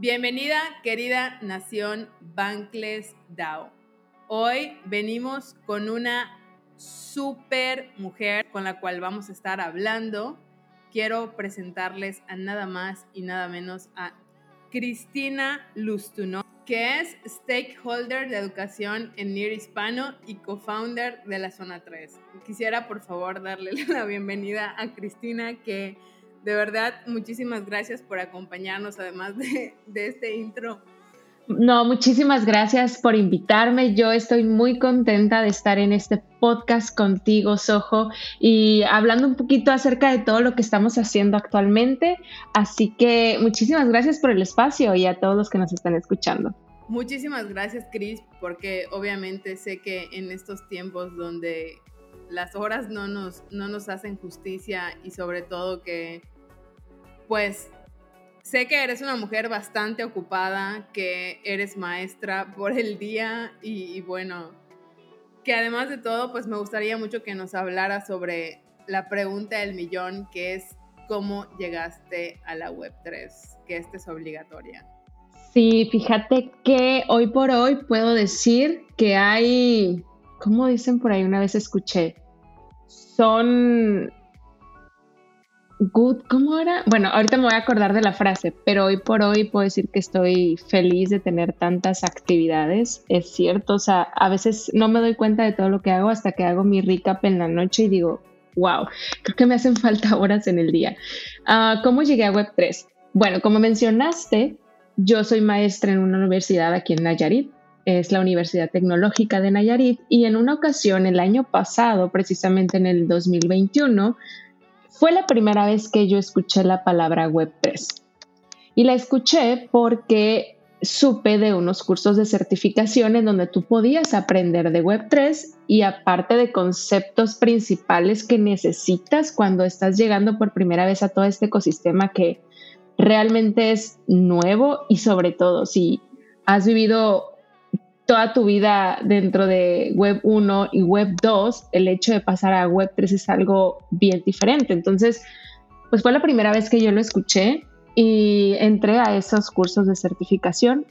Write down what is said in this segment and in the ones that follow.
Bienvenida, querida nación Bankless DAO. Hoy venimos con una super mujer con la cual vamos a estar hablando. Quiero presentarles a nada más y nada menos a Cristina Lustuno, que es stakeholder de educación en NIR Hispano y co-founder de la Zona 3. Quisiera por favor darle la bienvenida a Cristina que de verdad, muchísimas gracias por acompañarnos, además de, este intro. No, muchísimas gracias por invitarme. Yo estoy muy contenta de estar en este podcast contigo, Sojo, y hablando un poquito acerca de todo lo que estamos haciendo actualmente. Así que muchísimas gracias por el espacio y a todos los que nos están escuchando. Muchísimas gracias, Cris, porque obviamente sé que en estos tiempos donde las horas no nos, no nos hacen justicia y sobre todo que pues sé que eres una mujer bastante ocupada, que eres maestra por el día y, bueno, que además de todo, pues me gustaría mucho que nos hablara sobre la pregunta del millón, que es cómo llegaste a la Web3, que esta es obligatoria. Sí, fíjate que hoy por hoy puedo decir que hay, ¿cómo dicen por ahí? Una vez escuché, son good, ¿cómo era? Bueno, ahorita me voy a acordar de la frase, pero hoy por hoy puedo decir que estoy feliz de tener tantas actividades. Es cierto, o sea, a veces no me doy cuenta de todo lo que hago hasta que hago mi recap en la noche y digo, wow, creo que me hacen falta horas en el día. Ah, ¿Cómo llegué a Web3? Bueno, como mencionaste, yo soy maestra en una universidad aquí en Nayarit. Es la Universidad Tecnológica de Nayarit y en una ocasión el año pasado, precisamente en el 2021, fue la primera vez que yo escuché la palabra Web3. Y la escuché porque supe de unos cursos de certificación en donde tú podías aprender de Web3 y aparte de conceptos principales que necesitas cuando estás llegando por primera vez a todo este ecosistema que realmente es nuevo y sobre todo si has vivido toda tu vida dentro de Web 1 y Web 2, el hecho de pasar a Web 3 es algo bien diferente. Entonces, pues fue la primera vez que yo lo escuché y entré a esos cursos de certificación.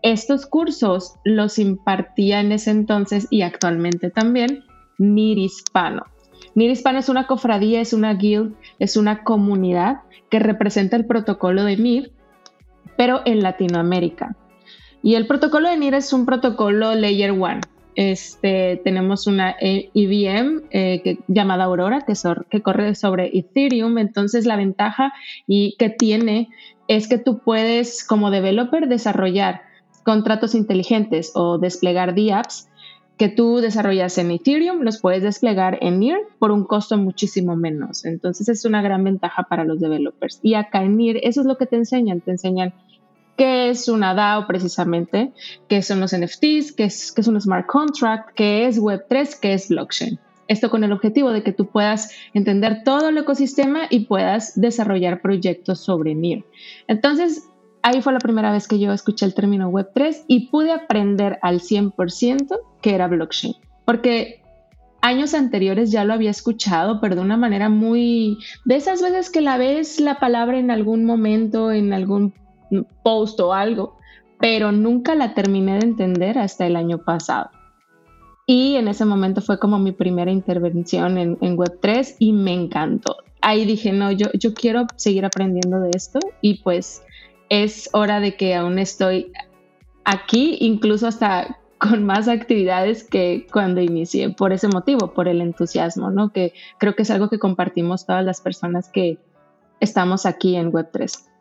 Estos cursos los impartía en ese entonces y actualmente también NIR Hispano. NIR Hispano es una cofradía, es una guild, es una comunidad que representa el protocolo de NIR, pero en Latinoamérica. Y el protocolo de NIR es un protocolo Layer 1. Este, tenemos una EVM eh, llamada Aurora que, que corre sobre Ethereum. Entonces la ventaja y que tiene es que tú puedes como developer desarrollar contratos inteligentes o desplegar DApps que tú desarrollas en Ethereum, los puedes desplegar en NIR por un costo muchísimo menos. Entonces es una gran ventaja para los developers. Y acá en NIR eso es lo que te enseñan. Te enseñan qué es una DAO precisamente, qué son los NFTs, qué es, qué es un smart contract, qué es Web3, qué es blockchain. Esto con el objetivo de que tú puedas entender todo el ecosistema y puedas desarrollar proyectos sobre NIR. Entonces, ahí fue la primera vez que yo escuché el término Web3 y pude aprender al 100% que era blockchain. Porque años anteriores ya lo había escuchado, pero de una manera muy... De esas veces que la ves la palabra en algún momento, en algún post o algo, pero nunca la terminé de entender hasta el año pasado. Y en ese momento fue como mi primera intervención en, Web3 y me encantó. Ahí dije, no, yo, yo quiero seguir aprendiendo de esto y pues es hora de que aún estoy aquí, incluso hasta con más actividades que cuando inicié, por ese motivo, por el entusiasmo, ¿no? Que creo que es algo que compartimos todas las personas que estamos aquí en Web3.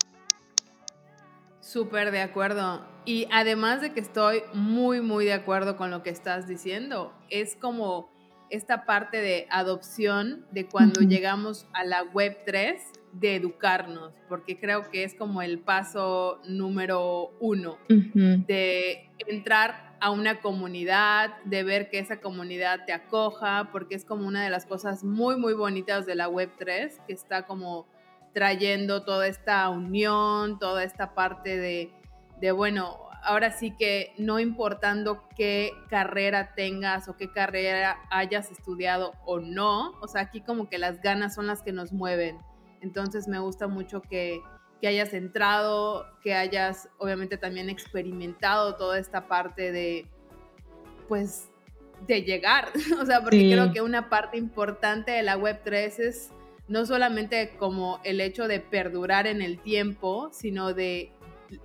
Súper de acuerdo. Y además de que estoy muy, muy de acuerdo con lo que estás diciendo, es como esta parte de adopción de cuando llegamos a la web 3, de educarnos, porque creo que es como el paso número uno, de entrar a una comunidad, de ver que esa comunidad te acoja, porque es como una de las cosas muy, muy bonitas de la Web3, que está como trayendo toda esta unión, toda esta parte de, de bueno, ahora sí que no importando qué carrera tengas o qué carrera hayas estudiado o no, o sea, aquí como que las ganas son las que nos mueven entonces me gusta mucho que, hayas entrado, que hayas obviamente también experimentado toda esta parte de, pues, de llegar. o sea, porque creo que una parte importante de la Web3 es no solamente como el hecho de perdurar en el tiempo, sino de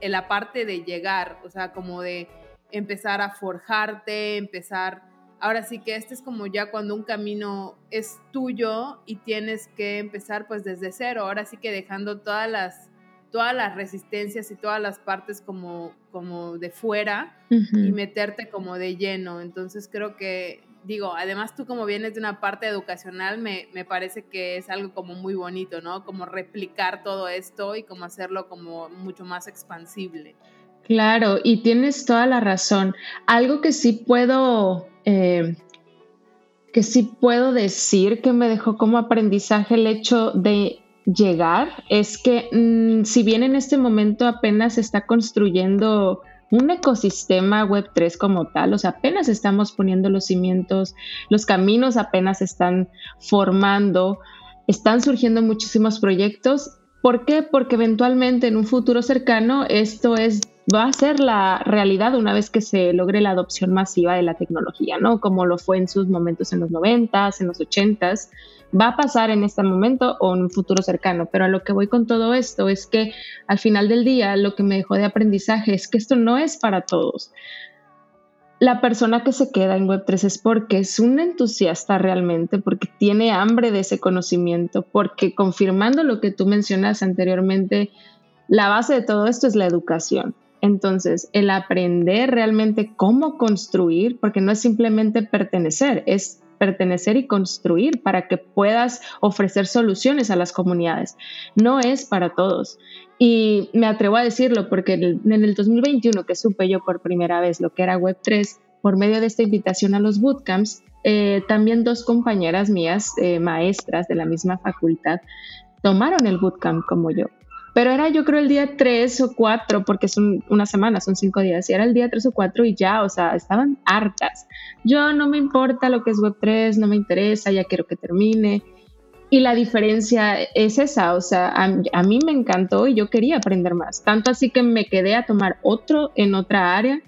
la parte de llegar, o sea, como de empezar a forjarte, empezar ahora sí que este es como ya cuando un camino es tuyo y tienes que empezar pues desde cero, ahora sí que dejando todas las todas las resistencias y todas las partes como, como de fuera y meterte como de lleno. Entonces creo que, digo, además tú como vienes de una parte educacional, me, me parece que es algo como muy bonito, ¿no? Como replicar todo esto y como hacerlo como mucho más expansible. Claro, y tienes toda la razón. Algo que sí puedo eh, que sí puedo decir que me dejó como aprendizaje el hecho de llegar es que mm, si bien en este momento apenas está construyendo un ecosistema web 3 como tal, o sea, apenas estamos poniendo los cimientos, los caminos apenas están formando, están surgiendo muchísimos proyectos. ¿Por qué? Porque eventualmente en un futuro cercano esto es va a ser la realidad una vez que se logre la adopción masiva de la tecnología, ¿no? Como lo fue en sus momentos en los 90 en los 80 va a pasar en este momento o en un futuro cercano, pero a lo que voy con todo esto es que al final del día lo que me dejó de aprendizaje es que esto no es para todos. La persona que se queda en Web3 es porque es un entusiasta realmente, porque tiene hambre de ese conocimiento, porque confirmando lo que tú mencionas anteriormente, la base de todo esto es la educación. Entonces, el aprender realmente cómo construir, porque no es simplemente pertenecer, es pertenecer y construir para que puedas ofrecer soluciones a las comunidades. No es para todos. Y me atrevo a decirlo porque en el 2021 que supe yo por primera vez lo que era Web3, por medio de esta invitación a los bootcamps, eh, también dos compañeras mías, eh, maestras de la misma facultad, tomaron el bootcamp como yo. Pero era yo creo el día 3 o 4, porque son una semana, son cinco días, y era el día 3 o 4 y ya, o sea, estaban hartas. Yo no me importa lo que es Web3, no me interesa, ya quiero que termine. Y la diferencia es esa, o sea, a, a, mí me encantó y yo quería aprender más. Tanto así que me quedé a tomar otro en otra área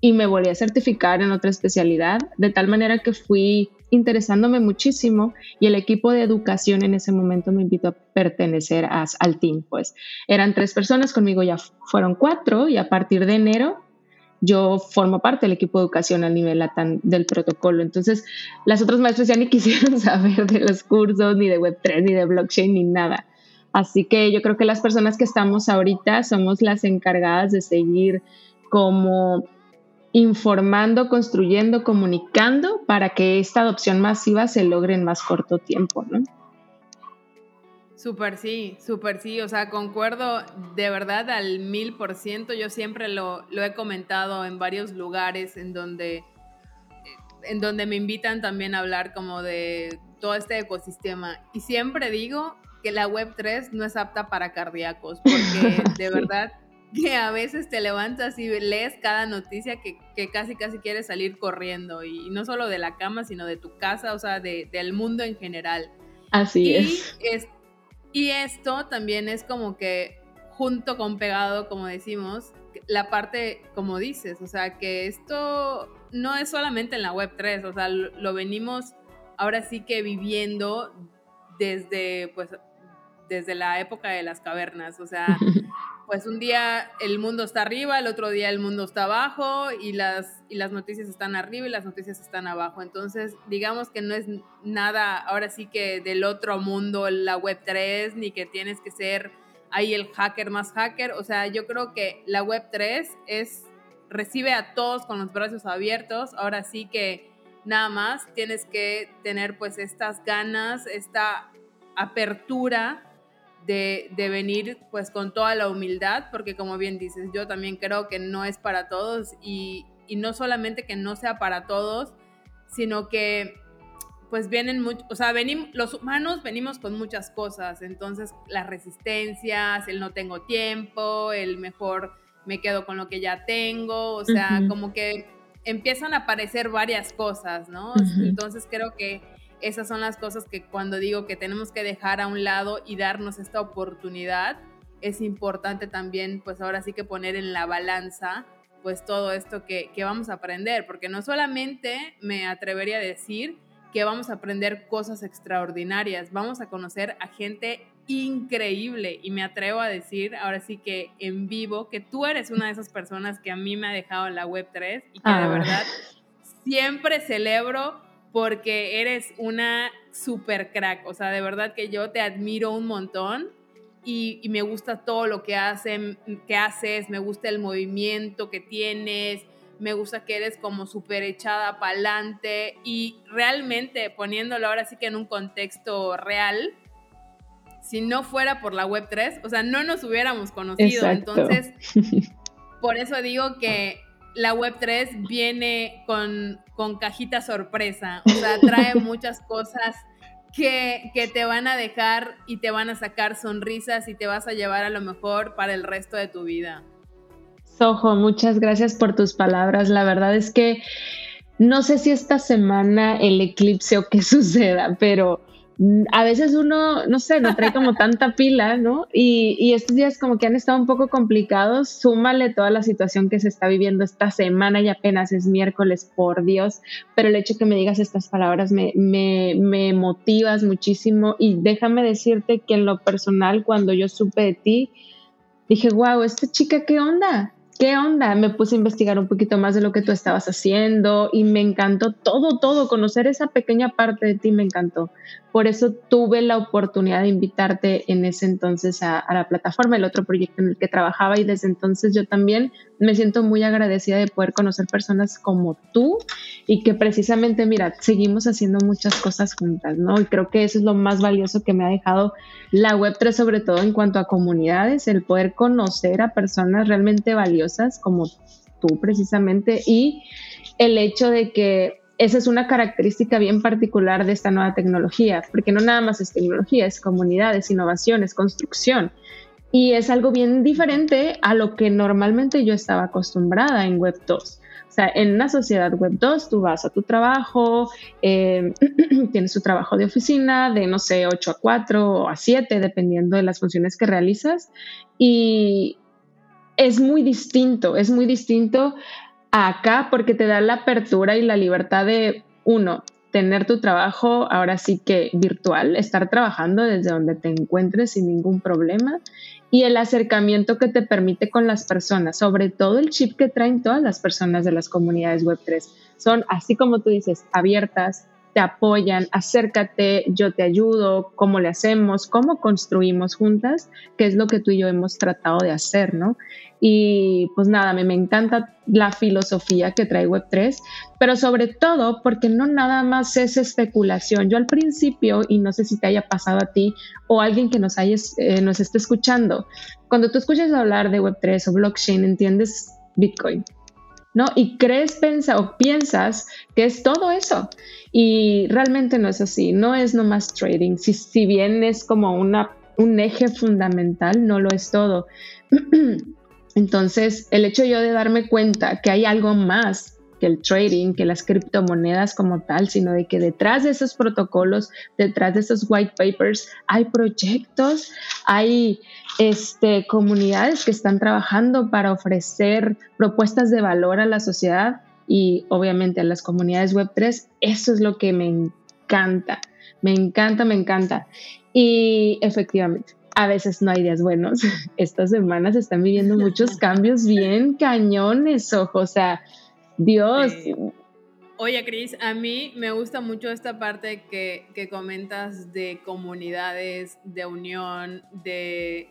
y me volví a certificar en otra especialidad, de tal manera que fui interesándome muchísimo y el equipo de educación en ese momento me invitó a pertenecer al team. Pues eran tres personas, conmigo ya fueron cuatro y a partir de enero yo formo parte del equipo de educación a nivel del protocolo. Entonces, las otras maestras ya ni quisieron saber de los cursos, ni de Web3, ni de blockchain, ni nada. Así que yo creo que las personas que estamos ahorita somos las encargadas de seguir como informando, construyendo, comunicando para que esta adopción masiva se logre en más corto tiempo, ¿no? Súper sí, súper sí, o sea, concuerdo de verdad al mil por ciento, yo siempre lo, lo, he comentado en varios lugares en donde, en donde me invitan también a hablar como de todo este ecosistema y siempre digo que la Web3 no es apta para cardíacos, porque de verdad que a veces te levantas y lees cada noticia que, casi casi quieres salir corriendo y, no solo de la cama, sino de tu casa, o sea, del mundo en general. Así es. Y esto también es como que junto con pegado, como decimos, la parte, como dices, o sea, que esto no es solamente en la web 3, o sea, lo, lo venimos ahora sí que viviendo desde, pues, desde la época de las cavernas, o sea, pues un día el mundo está arriba, el otro día el mundo está abajo y las, y las noticias están arriba y las noticias están abajo. Entonces, digamos que no es nada ahora sí que del otro mundo, la web 3, ni que tienes que ser ahí el hacker más hacker. O sea, yo creo que la web 3 es, recibe a todos con los brazos abiertos. Ahora sí que nada más tienes que tener pues estas ganas, esta apertura de, venir pues con toda la humildad, porque como bien dices, yo también creo que no es para todos y, y no solamente que no sea para todos, sino que pues vienen mucho, o sea, venimos, los humanos venimos con muchas cosas, entonces las resistencias, el no tengo tiempo, el mejor me quedo con lo que ya tengo, o sea, como que empiezan a aparecer varias cosas, ¿no? Entonces creo que esas son las cosas que cuando digo que tenemos que dejar a un lado y darnos esta oportunidad, es importante también, pues ahora sí que poner en la balanza, pues todo esto que, que vamos a aprender, porque no solamente me atrevería a decir que vamos a aprender cosas extraordinarias, vamos a conocer a gente increíble y me atrevo a decir ahora sí que en vivo que tú eres una de esas personas que a mí me ha dejado la web 3 y que de ah. verdad siempre celebro porque eres una super crack, o sea, de verdad que yo te admiro un montón y, me gusta todo lo que, hacen, que haces, me gusta el movimiento que tienes, me gusta que eres como súper echada para adelante y realmente poniéndolo ahora sí que en un contexto real, si no fuera por la Web3, o sea, no nos hubiéramos conocido. Entonces, por eso digo que la Web3 viene con, con cajita sorpresa, o sea, trae muchas cosas que, que, te van a dejar y te van a sacar sonrisas y te vas a llevar a lo mejor para el resto de tu vida. Sojo, muchas gracias por tus palabras. La verdad es que no sé si esta semana el eclipse o qué suceda, pero a veces uno, no sé, no trae como tanta pila, ¿no? Y, estos días como que han estado un poco complicados, súmale toda la situación que se está viviendo esta semana y apenas es miércoles, por Dios, pero el hecho que me digas estas palabras me, me, me motivas muchísimo y déjame decirte que en lo personal, cuando yo supe de ti, dije, wow, esta chica, ¿qué onda? ¿qué onda? Me puse a investigar un poquito más de lo que tú estabas haciendo y me encantó todo, todo, conocer esa pequeña parte de ti me encantó. Por eso tuve la oportunidad de invitarte en ese entonces a, la plataforma, el otro proyecto en el que trabajaba y desde entonces yo también me siento muy agradecida de poder conocer personas como tú y que precisamente, mira, seguimos haciendo muchas cosas juntas, ¿no? Y creo que eso es lo más valioso que me ha dejado la Web3, sobre todo en cuanto a comunidades, el poder conocer a personas realmente valiosas como tú precisamente y el hecho de que esa es una característica bien particular de esta nueva tecnología, porque no nada más es tecnología, es comunidad, es innovación, es construcción. Y es algo bien diferente a lo que normalmente yo estaba acostumbrada en Web 2. O sea, en una sociedad Web 2 tú vas a tu trabajo, eh, tienes tu trabajo de oficina de, no sé, 8 a 4 o a 7, dependiendo de las funciones que realizas. Y es muy distinto, es muy distinto acá porque te da la apertura y la libertad de, uno, tener tu trabajo ahora sí que virtual, estar trabajando desde donde te encuentres sin ningún problema y el acercamiento que te permite con las personas, sobre todo el chip que traen todas las personas de las comunidades Web3. Son, así como tú dices, abiertas, te apoyan, acércate, yo te ayudo, cómo le hacemos, cómo construimos juntas, que es lo que tú y yo hemos tratado de hacer, ¿no? Y pues nada, me, me encanta la filosofía que trae Web3, pero sobre todo porque no nada más es especulación. Yo al principio, y no sé si te haya pasado a ti o alguien que nos, eh, nos esté escuchando, cuando tú escuchas hablar de Web3 o blockchain, entiendes Bitcoin. ¿No? Y crees, pensa o piensas que es todo eso. Y realmente no es así, no es nomás trading. Si, si bien es como una, un eje fundamental, no lo es todo. Entonces, el hecho yo de darme cuenta que hay algo más que el trading, que las criptomonedas como tal, sino de que detrás de esos protocolos, detrás de esos white papers, hay proyectos, hay este, comunidades que están trabajando para ofrecer propuestas de valor a la sociedad y obviamente a las comunidades Web3. Eso es lo que me encanta, me encanta, me encanta. Y efectivamente, a veces no hay días buenos. Estas semanas están viviendo muchos cambios bien cañones, ojo, o sea, Dios. Oye, Cris, a mí me gusta mucho esta parte que, que comentas de comunidades, de unión, de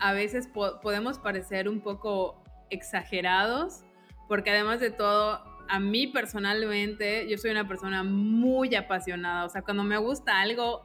a veces podemos parecer un poco exagerados, porque además de todo, a mí personalmente, yo soy una persona muy apasionada, o sea, cuando me gusta algo,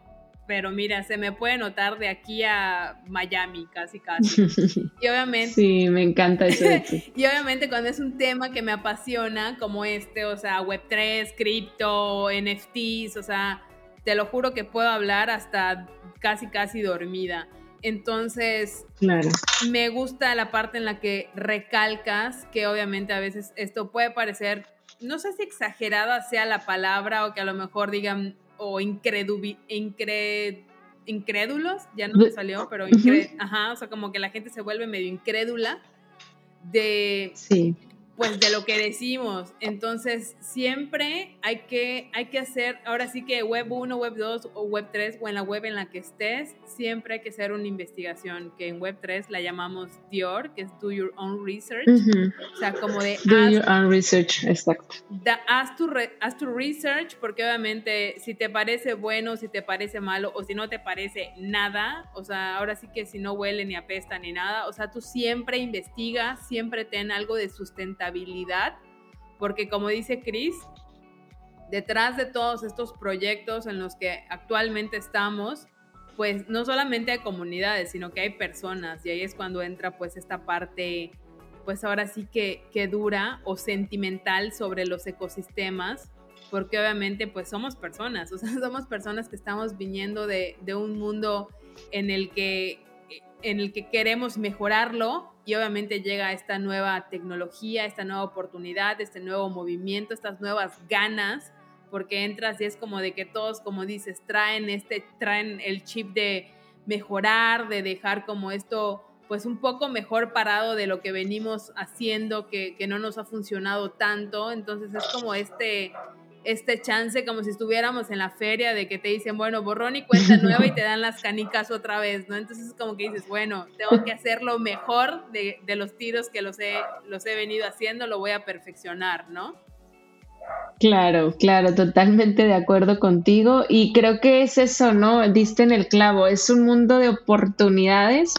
pero mira, se me puede notar de aquí a Miami, casi, casi. Y obviamente... Sí, me encanta eso. y obviamente cuando es un tema que me apasiona, como este, o sea, Web3, cripto, NFTs, o sea, te lo juro que puedo hablar hasta casi, casi dormida. Entonces, claro. me gusta la parte en la que recalcas que obviamente a veces esto puede parecer, no sé si exagerada sea la palabra o que a lo mejor digan o incrédulos, ya no me salió, pero ajá, o sea, como que la gente se vuelve medio incrédula de, sí pues de lo que decimos. Entonces, siempre hay que, hay que hacer, ahora sí que web 1, web 2 o web 3 o en la web en la que estés, siempre hay que hacer una investigación, que en web 3 la llamamos DIOR, que es Do Your Own Research. O sea, como de... Do Your Own Research, exacto. haz, tu haz tu research, porque obviamente si te parece bueno, si te parece malo o si no te parece nada, o sea, ahora sí que si no huele ni apesta ni nada, o sea, tú siempre investiga, siempre ten algo de sustentabilidad porque como dice Chris, detrás de todos estos proyectos en los que actualmente estamos, pues no solamente hay comunidades, sino que hay personas y ahí es cuando entra pues esta parte, pues ahora sí que, que dura o sentimental sobre los ecosistemas, porque obviamente pues somos personas, o sea, somos personas que estamos viniendo de, de un mundo en el que en el que queremos mejorarlo y obviamente llega esta nueva tecnología, esta nueva oportunidad, este nuevo movimiento, estas nuevas ganas, porque entras y es como de que todos, como dices, traen este, traen el chip de mejorar, de dejar como esto pues un poco mejor parado de lo que venimos haciendo, que, que no nos ha funcionado tanto. Entonces es como este, este chance como si estuviéramos en la feria de que te dicen, bueno, borrón y cuenta nueva y te dan las canicas otra vez, ¿no? Entonces es como que dices, bueno, tengo que hacerlo mejor de, de los tiros que los he, los he venido haciendo, lo voy a perfeccionar, ¿no? Claro, claro, totalmente de acuerdo contigo y creo que es eso, ¿no? Diste en el clavo, es un mundo de oportunidades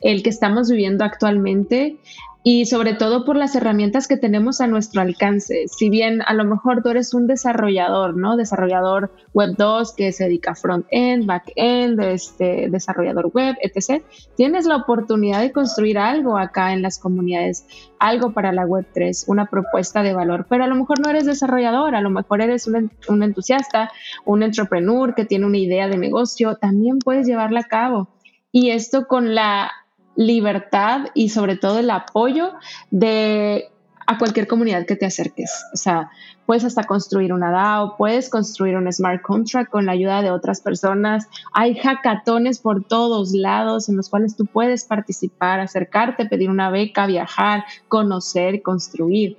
el que estamos viviendo actualmente y sobre todo por las herramientas que tenemos a nuestro alcance. Si bien a lo mejor tú eres un desarrollador, ¿no? Desarrollador web 2 que se dedica a front-end, back-end, este, desarrollador web, etc. Tienes la oportunidad de construir algo acá en las comunidades, algo para la web 3, una propuesta de valor, pero a lo mejor no eres desarrollador, a lo mejor eres un, un entusiasta, un entrepreneur que tiene una idea de negocio, también puedes llevarla a cabo. Y esto con la libertad y sobre todo el apoyo de a cualquier comunidad que te acerques. O sea, puedes hasta construir una DAO, puedes construir un smart contract con la ayuda de otras personas. Hay hackatones por todos lados en los cuales tú puedes participar, acercarte, pedir una beca, viajar, conocer, construir.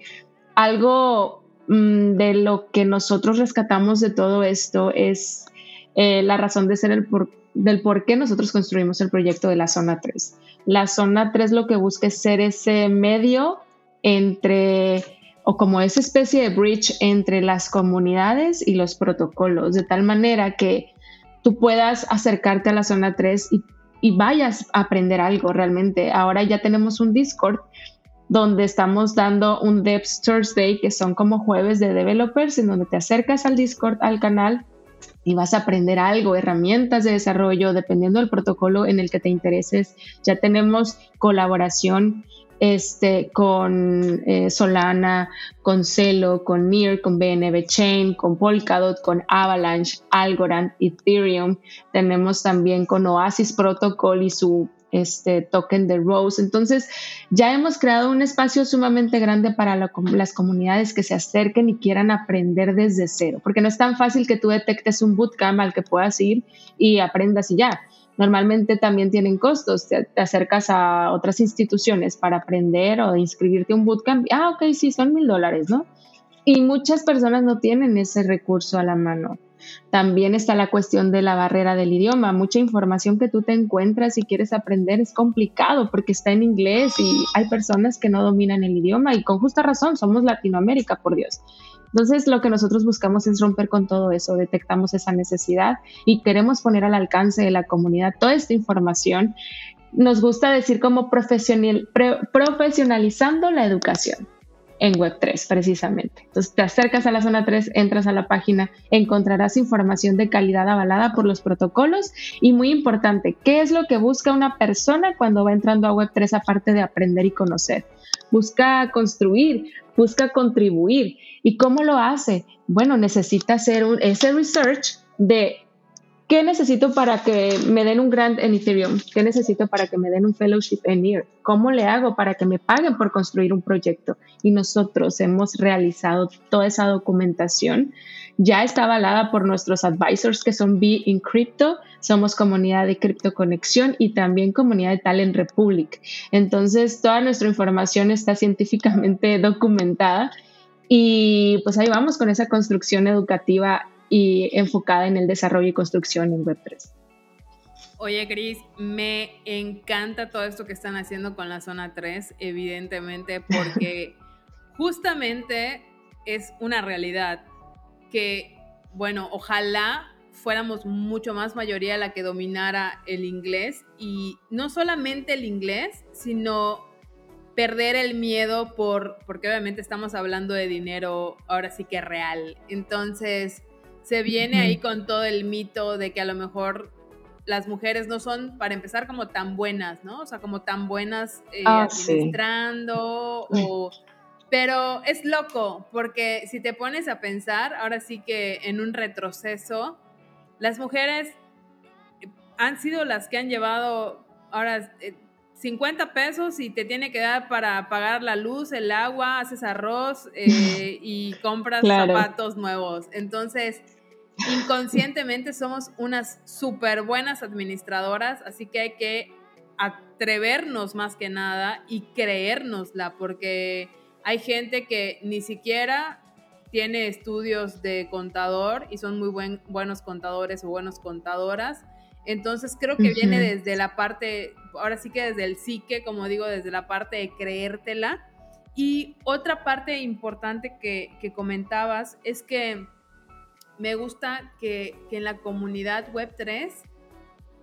Algo mm, de lo que nosotros rescatamos de todo esto es eh, la razón de ser el del por qué nosotros construimos el proyecto de la zona 3 la zona 3 lo que busca es ser ese medio entre o como esa especie de bridge entre las comunidades y los protocolos, de tal manera que tú puedas acercarte a la zona 3 y, y vayas a aprender algo realmente. Ahora ya tenemos un Discord donde estamos dando un Devs Thursday, que son como jueves de developers, en donde te acercas al Discord, al canal, y vas a aprender algo, herramientas de desarrollo, dependiendo del protocolo en el que te intereses. Ya tenemos colaboración este, con eh, Solana, con Celo, con Near, con BNB Chain, con Polkadot, con Avalanche, Algorand, Ethereum. Tenemos también con Oasis Protocol y su este token de Rose. Entonces, ya hemos creado un espacio sumamente grande para las comunidades que se acerquen y quieran aprender desde cero, porque no es tan fácil que tú detectes un bootcamp al que puedas ir y aprendas y ya. Normalmente también tienen costos, te, acercas a otras instituciones para aprender o inscribirte a un bootcamp. Ah, ok, sí, son mil dólares, ¿no? Y muchas personas no tienen ese recurso a la mano. También está la cuestión de la barrera del idioma. Mucha información que tú te encuentras y quieres aprender es complicado porque está en inglés y hay personas que no dominan el idioma y con justa razón, somos Latinoamérica, por Dios. Entonces, lo que nosotros buscamos es romper con todo eso, detectamos esa necesidad y queremos poner al alcance de la comunidad toda esta información. Nos gusta decir como profesional, profesionalizando la educación. En Web3 precisamente. Entonces te acercas a la zona 3, entras a la página, encontrarás información de calidad avalada por los protocolos y muy importante, ¿qué es lo que busca una persona cuando va entrando a Web3 aparte de aprender y conocer? Busca construir, busca contribuir. ¿Y cómo lo hace? Bueno, necesita hacer un, ese research de ¿Qué necesito para que me den un grant en Ethereum? ¿Qué necesito para que me den un fellowship en EAR? ¿Cómo le hago para que me paguen por construir un proyecto? Y nosotros hemos realizado toda esa documentación. Ya está avalada por nuestros advisors que son Be in Crypto. Somos comunidad de Crypto Conexión y también comunidad de Talent Republic. Entonces, toda nuestra información está científicamente documentada y pues ahí vamos con esa construcción educativa y enfocada en el desarrollo y construcción en Web3. Oye, Cris, me encanta todo esto que están haciendo con la zona 3, evidentemente, porque justamente es una realidad que, bueno, ojalá fuéramos mucho más mayoría la que dominara el inglés y no solamente el inglés, sino perder el miedo por, porque obviamente estamos hablando de dinero ahora sí que real. Entonces, se viene ahí con todo el mito de que a lo mejor las mujeres no son, para empezar, como tan buenas, ¿no? O sea, como tan buenas eh, ah, administrando o... Pero es loco, porque si te pones a pensar, ahora sí que en un retroceso, las mujeres han sido las que han llevado ahora 50 eh, pesos y te tiene que dar para pagar la luz, el agua, haces arroz eh, y compras zapatos nuevos. Entonces, inconscientemente somos unas súper buenas administradoras, así que hay que atrevernos más que nada y creérnosla, porque hay gente que ni siquiera tiene estudios de contador y son muy buen, buenos contadores o buenas contadoras. Entonces creo que viene desde la parte, ahora sí que desde el psique, como digo, desde la parte de creértela. Y otra parte importante que, que comentabas es que me gusta que, en la comunidad Web3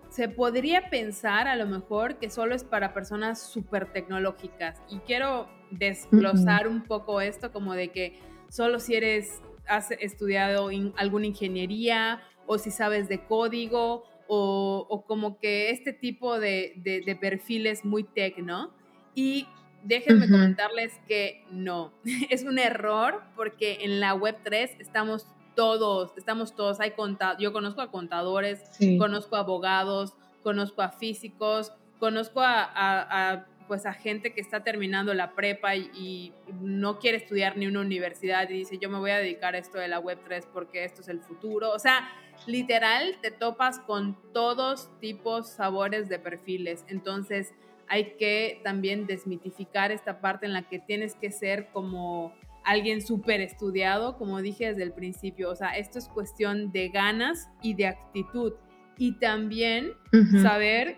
se podría pensar a lo mejor que solo es para personas súper tecnológicas. Y quiero desglosar un poco esto como de que solo si eres, has estudiado alguna ingeniería o si sabes de código o, como que este tipo de, perfiles muy tech, ¿no? Y déjenme comentarles que no, es un error porque en la Web3 estamos todos, estamos todos, hay contado, yo conozco a contadores, conozco a abogados, conozco a físicos, conozco a, pues a gente que está terminando la prepa y, no quiere estudiar ni una universidad y dice yo me voy a dedicar a esto de la web 3 porque esto es el futuro. O sea, literal te topas con todos tipos, sabores de perfiles. Entonces hay que también desmitificar esta parte en la que tienes que ser como alguien súper estudiado, como dije desde el principio. O sea, esto es cuestión de ganas y de actitud. Y también saber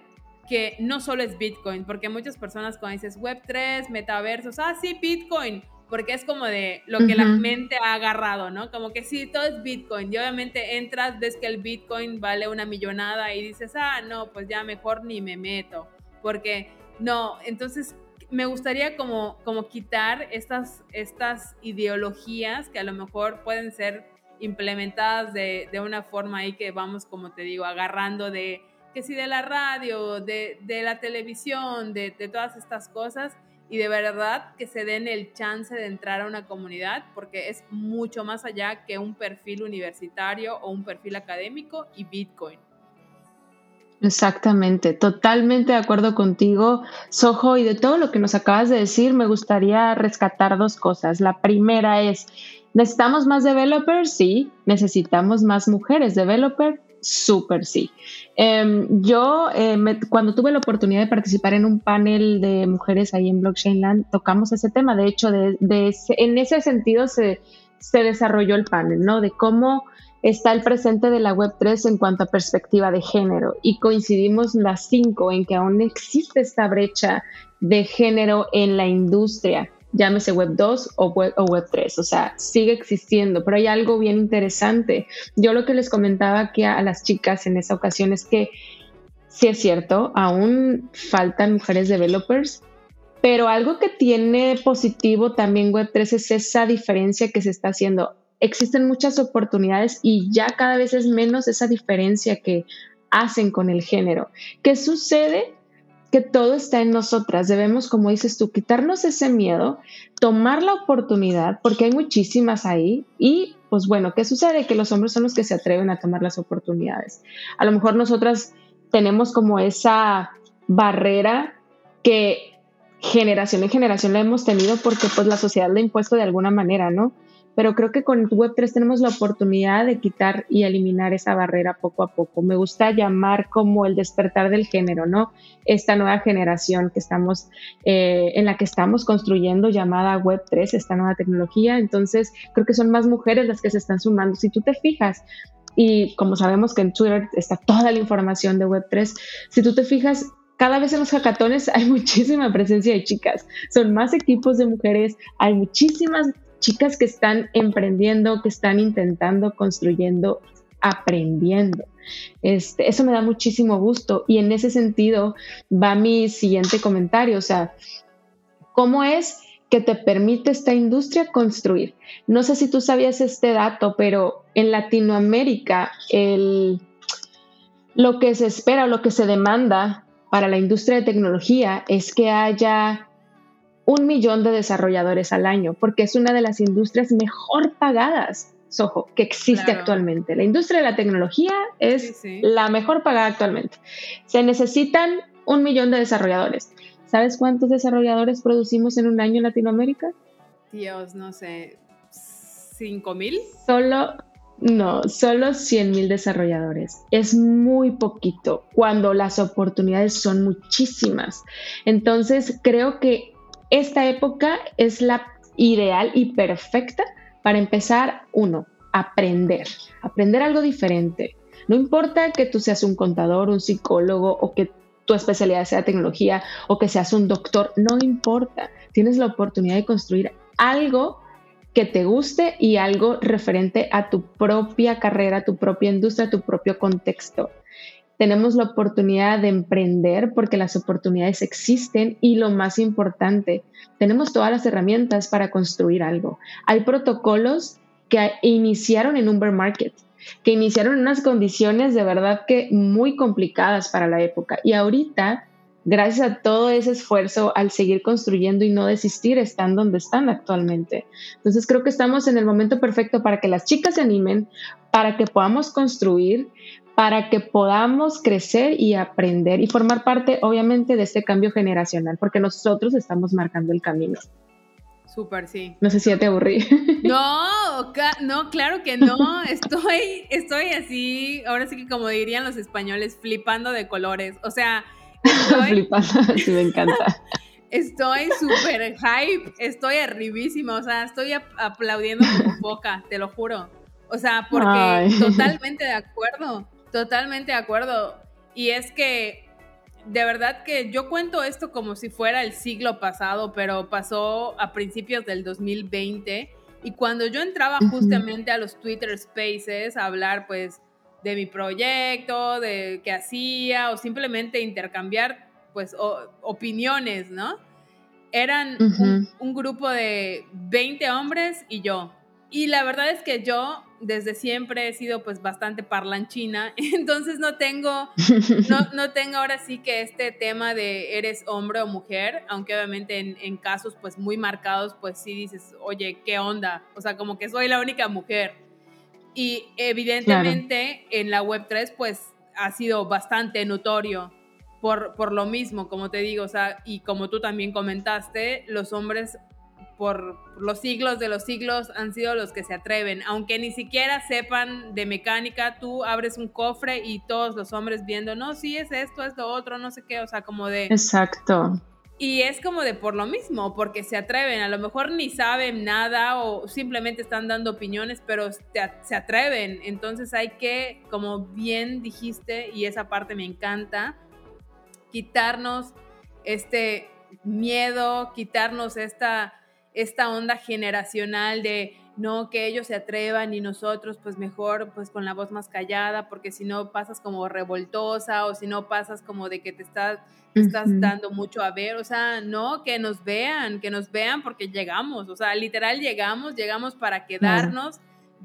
que no solo es Bitcoin, porque muchas personas cuando dices Web3, metaversos, ah, sí, Bitcoin, porque es como de lo que la mente ha agarrado, ¿no? Como que sí, todo es Bitcoin. Y obviamente entras, ves que el Bitcoin vale una millonada y dices, ah, no, pues ya mejor ni me meto, porque no, entonces me gustaría como, como quitar estas, estas ideologías que a lo mejor pueden ser implementadas de, una forma ahí que vamos, como te digo, agarrando de que si de la radio, de, la televisión, de, de, todas estas cosas y de verdad que se den el chance de entrar a una comunidad porque es mucho más allá que un perfil universitario o un perfil académico y Bitcoin. Exactamente, totalmente de acuerdo contigo, Sojo, y de todo lo que nos acabas de decir, me gustaría rescatar dos cosas. La primera es, ¿necesitamos más developers? Sí, necesitamos más mujeres developers. Súper sí. Em, yo, eh, cuando tuve la oportunidad de participar en un panel de mujeres ahí en Blockchain Land, tocamos ese tema. De hecho, de, en ese sentido se, se desarrolló el panel, ¿no? De cómo está el presente de la Web3 en cuanto a perspectiva de género y coincidimos las cinco en que aún existe esta brecha de género en la industria, llámese Web 2 o Web, o Web 3, o sea, sigue existiendo, pero hay algo bien interesante. Yo lo que les comentaba aquí a las chicas en esa ocasión es que sí es cierto, aún faltan mujeres developers, pero algo que tiene positivo también Web3 es esa diferencia que se está haciendo. Existen muchas oportunidades y ya cada vez es menos esa diferencia que hacen con el género. ¿Qué sucede? Que todo está en nosotras. Debemos, como dices tú, quitarnos ese miedo, tomar la oportunidad, porque hay muchísimas ahí, y pues bueno, ¿qué sucede? Que los hombres son los que se atreven a tomar las oportunidades. A lo mejor nosotras tenemos como esa barrera que generación en generación la hemos tenido porque pues la sociedad la ha impuesto de alguna manera, ¿no? Pero creo que con Web3 tenemos la oportunidad de quitar y eliminar esa barrera poco a poco. Me gusta llamar como el despertar del género, ¿no? Esta nueva generación que estamos, eh, en la que estamos construyendo llamada Web3, esta nueva tecnología. Entonces, creo que son más mujeres las que se están sumando. Si tú te fijas, y como sabemos que en Twitter está toda la información de Web3, si tú te fijas, cada vez en los hackatones hay muchísima presencia de chicas. Son más equipos de mujeres, hay muchísimas chicas que están emprendiendo, que están intentando, construyendo, aprendiendo. Este, eso me da muchísimo gusto y en ese sentido va mi siguiente comentario, o sea, ¿cómo es que te permite esta industria construir? No sé si tú sabías este dato, pero en Latinoamérica el, lo que se espera o lo que se demanda para la industria de tecnología es que haya un millón de desarrolladores al año, porque es una de las industrias mejor pagadas, Soho, que existe actualmente. La industria de la tecnología es la mejor pagada actualmente. Se necesitan un millón de desarrolladores. ¿Sabes cuántos desarrolladores producimos en un año en Latinoamérica? Dios, no sé, ¿cinco mil? Solo no, solo 100 mil desarrolladores. Es muy poquito cuando las oportunidades son muchísimas. Entonces, creo que esta época es la ideal y perfecta para empezar, uno, aprender, aprender algo diferente. No importa que tú seas un contador, un psicólogo o que tu especialidad sea tecnología o que seas un doctor, no importa. Tienes la oportunidad de construir algo que te guste y algo referente a tu propia carrera, tu propia industria, tu propio contexto. Tenemos la oportunidad de emprender porque las oportunidades existen y lo más importante, tenemos todas las herramientas para construir algo. Hay protocolos que iniciaron en un bear market, que iniciaron unas condiciones de verdad que muy complicadas para la época y ahorita gracias a todo ese esfuerzo al seguir construyendo y no desistir, están donde están actualmente. Entonces creo que estamos en el momento perfecto para que las chicas se animen, para que podamos construir, para que podamos crecer y aprender y formar parte, obviamente, de este cambio generacional, porque nosotros estamos marcando el camino. Súper, sí. No sé si ya te aburrí. No, no, claro que no. Estoy, estoy así, ahora sí que como dirían los españoles, flipando de colores. O sea, Estoy, sí, me encanta. Estoy súper hype, estoy arribísima, o sea, estoy aplaudiendo como boca, te lo juro. O sea, porque totalmente de acuerdo, totalmente de acuerdo. Y es que, de verdad que yo cuento esto como si fuera el siglo pasado, pero pasó a principios del 2020. Y cuando yo entraba justamente a los Twitter Spaces a hablar, pues, de mi proyecto, de qué hacía, o simplemente intercambiar, pues, opiniones, ¿no? Eran un, grupo de 20 hombres y yo. Y la verdad es que yo desde siempre he sido pues bastante parlanchina, entonces no tengo, no, no tengo ahora sí que este tema de eres hombre o mujer, aunque obviamente en, en, casos pues muy marcados pues sí dices, oye, ¿qué onda? O sea, como que soy la única mujer. Y evidentemente en la Web3 pues ha sido bastante notorio por, por lo mismo, como te digo, o sea, y como tú también comentaste, los hombres por los siglos de los siglos han sido los que se atreven, aunque ni siquiera sepan de mecánica, tú abres un cofre y todos los hombres viendo, no, sí es esto, es lo otro, no sé qué, o sea, como de... Exacto. Y es como de por lo mismo, porque se atreven, a lo mejor ni saben nada o simplemente están dando opiniones, pero se atreven. Entonces hay que, como bien dijiste, y esa parte me encanta, quitarnos este miedo, quitarnos esta, esta onda generacional de no que ellos se atrevan y nosotros pues mejor pues con la voz más callada, porque si no pasas como revoltosa o si no pasas como de que te estás, estás dando mucho a ver, o sea, no, que nos vean, que nos vean porque llegamos, o sea, literal llegamos, llegamos para quedarnos,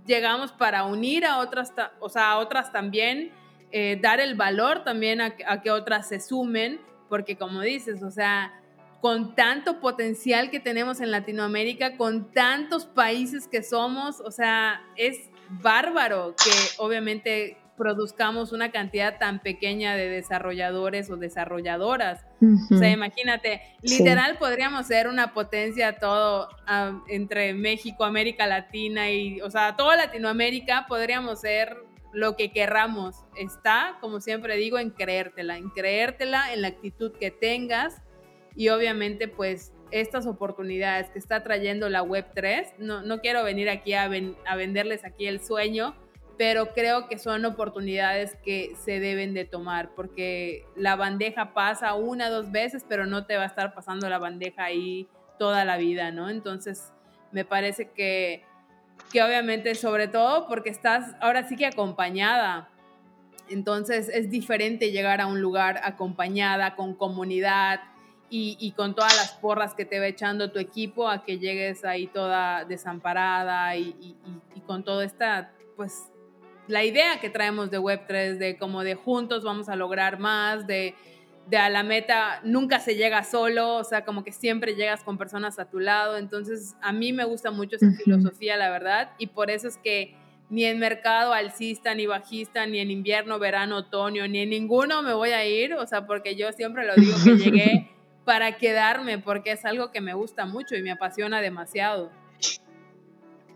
llegamos para unir a otras, o sea, a otras también, eh, dar el valor también a, a que otras se sumen, porque como dices, o sea, con tanto potencial que tenemos en Latinoamérica, con tantos países que somos, o sea, es bárbaro que obviamente produzcamos una cantidad tan pequeña de desarrolladores o desarrolladoras. O sea, imagínate, literal podríamos ser una potencia todo ah, entre México, América Latina y, o sea, toda Latinoamérica podríamos ser lo que querramos. Está, como siempre digo, en creértela, en creértela, en la actitud que tengas y obviamente pues estas oportunidades que está trayendo la Web3, no, no quiero venir aquí a, a venderles aquí el sueño, pero creo que son oportunidades que se deben de tomar porque la bandeja pasa una, dos veces, pero no te va a estar pasando la bandeja ahí toda la vida, ¿no? Entonces, me parece que, que obviamente, sobre todo porque estás ahora sí que acompañada. Entonces, es diferente llegar a un lugar acompañada, con comunidad, y, con todas las porras que te va echando tu equipo a que llegues ahí toda desamparada y, con toda esta, pues, la idea que traemos de Web3, de como de juntos vamos a lograr más, de, de a la meta nunca se llega solo, o sea, como que siempre llegas con personas a tu lado. Entonces, a mí me gusta mucho esa filosofía, la verdad, y por eso es que ni en mercado alcista, ni bajista, ni en invierno, verano, otoño, ni en ninguno me voy a ir, o sea, porque yo siempre lo digo que llegué para quedarme porque es algo que me gusta mucho y me apasiona demasiado.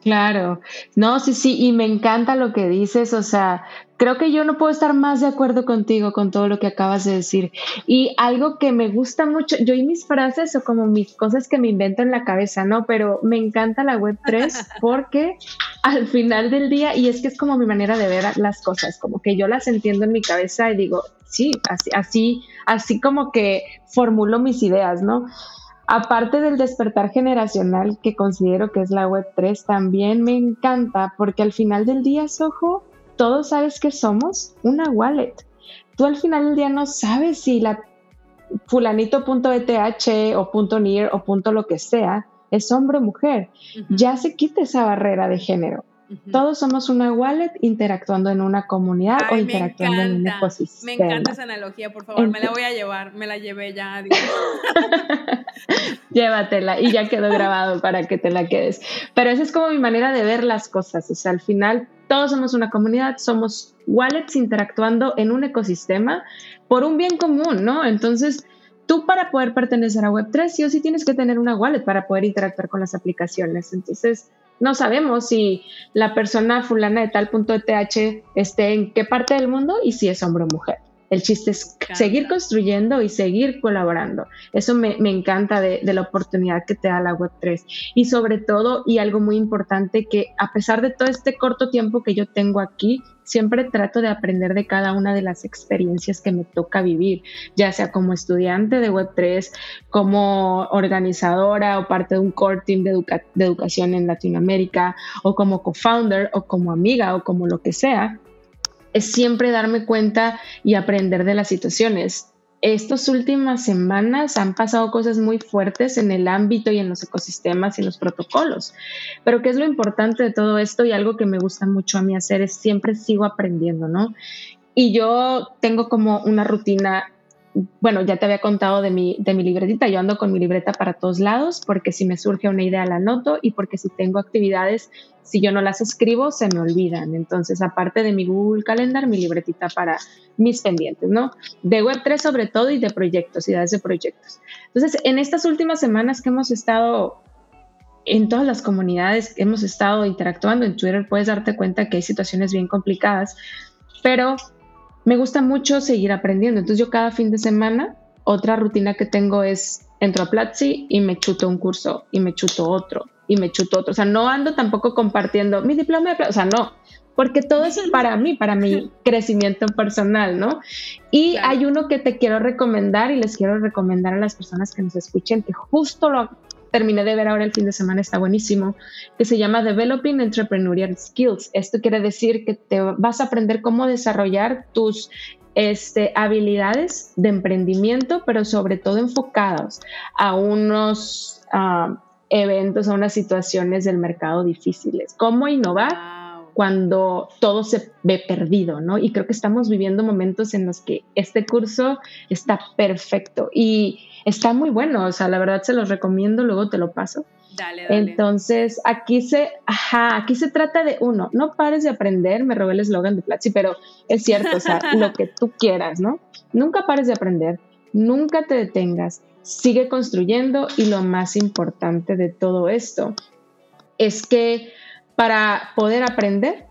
Claro, no, sí, sí, y me encanta lo que dices, o sea, creo que yo no puedo estar más de acuerdo contigo con todo lo que acabas de decir. Y algo que me gusta mucho, yo y mis frases o como mis cosas que me invento en la cabeza, ¿no? Pero me encanta la web 3 porque al final del día, y es que es como mi manera de ver las cosas, como que yo las entiendo en mi cabeza y digo, sí, así, así, así como que formulo mis ideas, ¿no? Aparte del despertar generacional que considero que es la Web3, también me encanta porque al final del día, Sojo, todos sabes que somos una wallet. Tú al final del día no sabes si la fulanito.eth o .near o punto lo que sea es hombre o mujer. Ya se quita esa barrera de género. Todos somos una wallet interactuando en una comunidad o interactuando en un ecosistema. Me encanta esa analogía, por favor, me la voy a llevar, me la llevé ya. Llévatela y ya quedó grabado para que te la quedes. Pero esa es como mi manera de ver las cosas, o sea, al final todos somos una comunidad, somos wallets interactuando en un ecosistema por un bien común, ¿no? Entonces, tú para poder pertenecer a Web3, sí o sí tienes que tener una wallet para poder interactuar con las aplicaciones. Entonces, no sabemos si la persona fulana de tal punto de TH esté en qué parte del mundo y si es hombre o mujer. El chiste es seguir construyendo y seguir colaborando. Eso me, encanta de, de, la oportunidad que te da la Web3. Y sobre todo, y algo muy importante, que a pesar de todo este corto tiempo que yo tengo aquí, siempre trato de aprender de cada una de las experiencias que me toca vivir, ya sea como estudiante de Web3, como organizadora o parte de un core team de, de educación en Latinoamérica, o como co-founder, o como amiga, o como lo que sea. Es siempre darme cuenta y aprender de las situaciones estas últimas semanas han pasado cosas muy fuertes en el ámbito y en los ecosistemas y los protocolos. Pero ¿qué es lo importante de todo esto? Y algo que me gusta mucho a mí hacer es siempre sigo aprendiendo, ¿no? Y yo tengo como una rutina bueno, ya te había contado de mi, de mi libretita, yo ando con mi libreta para todos lados porque si me surge una idea la anoto y porque si tengo actividades, si yo no las escribo, se me olvidan. Entonces, aparte de mi Google Calendar, mi libretita para mis pendientes, ¿no? De Web3 sobre todo y de proyectos, ideas de proyectos. Entonces, en estas últimas semanas que hemos estado en todas las comunidades, que hemos estado interactuando en Twitter, puedes darte cuenta que hay situaciones bien complicadas, pero me gusta mucho seguir aprendiendo. Entonces yo cada fin de semana, otra rutina que tengo es entro a Platzi y me chuto un curso y me chuto otro y me chuto otro. O sea, no ando tampoco compartiendo mi diploma de Platzi, o sea, no, porque todo es para mí, para mi crecimiento personal, ¿no? Y hay uno que te quiero recomendar y les quiero recomendar a las personas que nos escuchen que justo lo terminé de ver ahora el fin de semana, está buenísimo, que se llama Developing Entrepreneurial Skills. Esto quiere decir que te vas a aprender cómo desarrollar tus este, habilidades de emprendimiento, pero sobre todo enfocados a unos ah, eventos, a unas situaciones del mercado difíciles. Cómo innovar cuando todo se ve perdido, ¿no? Y creo que estamos viviendo momentos en los que este curso está perfecto y está muy bueno, o sea, la verdad se los recomiendo, luego te lo paso. Dale, dale. Entonces, aquí se, ajá, aquí se trata de uno, no pares de aprender, me robé el eslogan de Platzi, pero es cierto, o sea, lo que tú quieras, ¿no? Nunca pares de aprender, nunca te detengas, sigue construyendo y lo más importante de todo esto es que para poder aprender,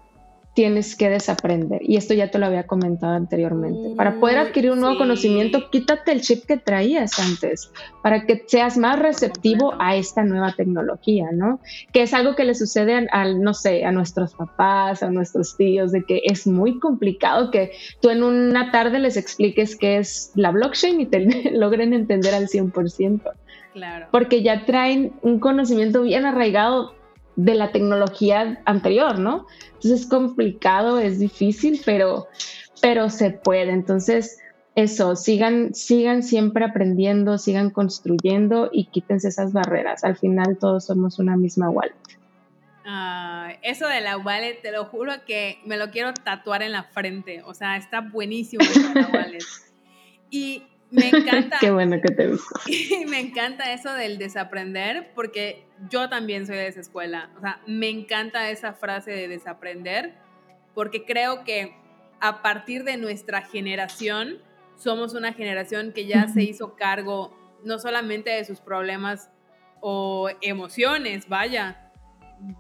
tienes que desaprender. Y esto ya te lo había comentado anteriormente. Para poder adquirir un nuevo conocimiento, quítate el chip que traías antes, para que seas más receptivo a esta nueva tecnología, ¿no? Que es algo que le sucede al, no sé, a nuestros papás, a nuestros tíos, de que es muy complicado que tú en una tarde les expliques qué es la blockchain y te logren entender al 100%. Claro. Porque ya traen un conocimiento bien arraigado de la tecnología anterior, ¿no? Entonces es complicado, es difícil, pero, pero se puede. Entonces, eso, sigan, sigan siempre aprendiendo, sigan construyendo y quítense esas barreras. Al final todos somos una misma wallet. eso de la wallet, te lo juro que me lo quiero tatuar en la frente. O sea, está buenísimo la wallet. Y me encanta. Qué bueno que te gusta. me encanta eso del desaprender, porque yo también soy de esa escuela. O sea, me encanta esa frase de desaprender, porque creo que a partir de nuestra generación, somos una generación que ya se hizo cargo no solamente de sus problemas o emociones, vaya,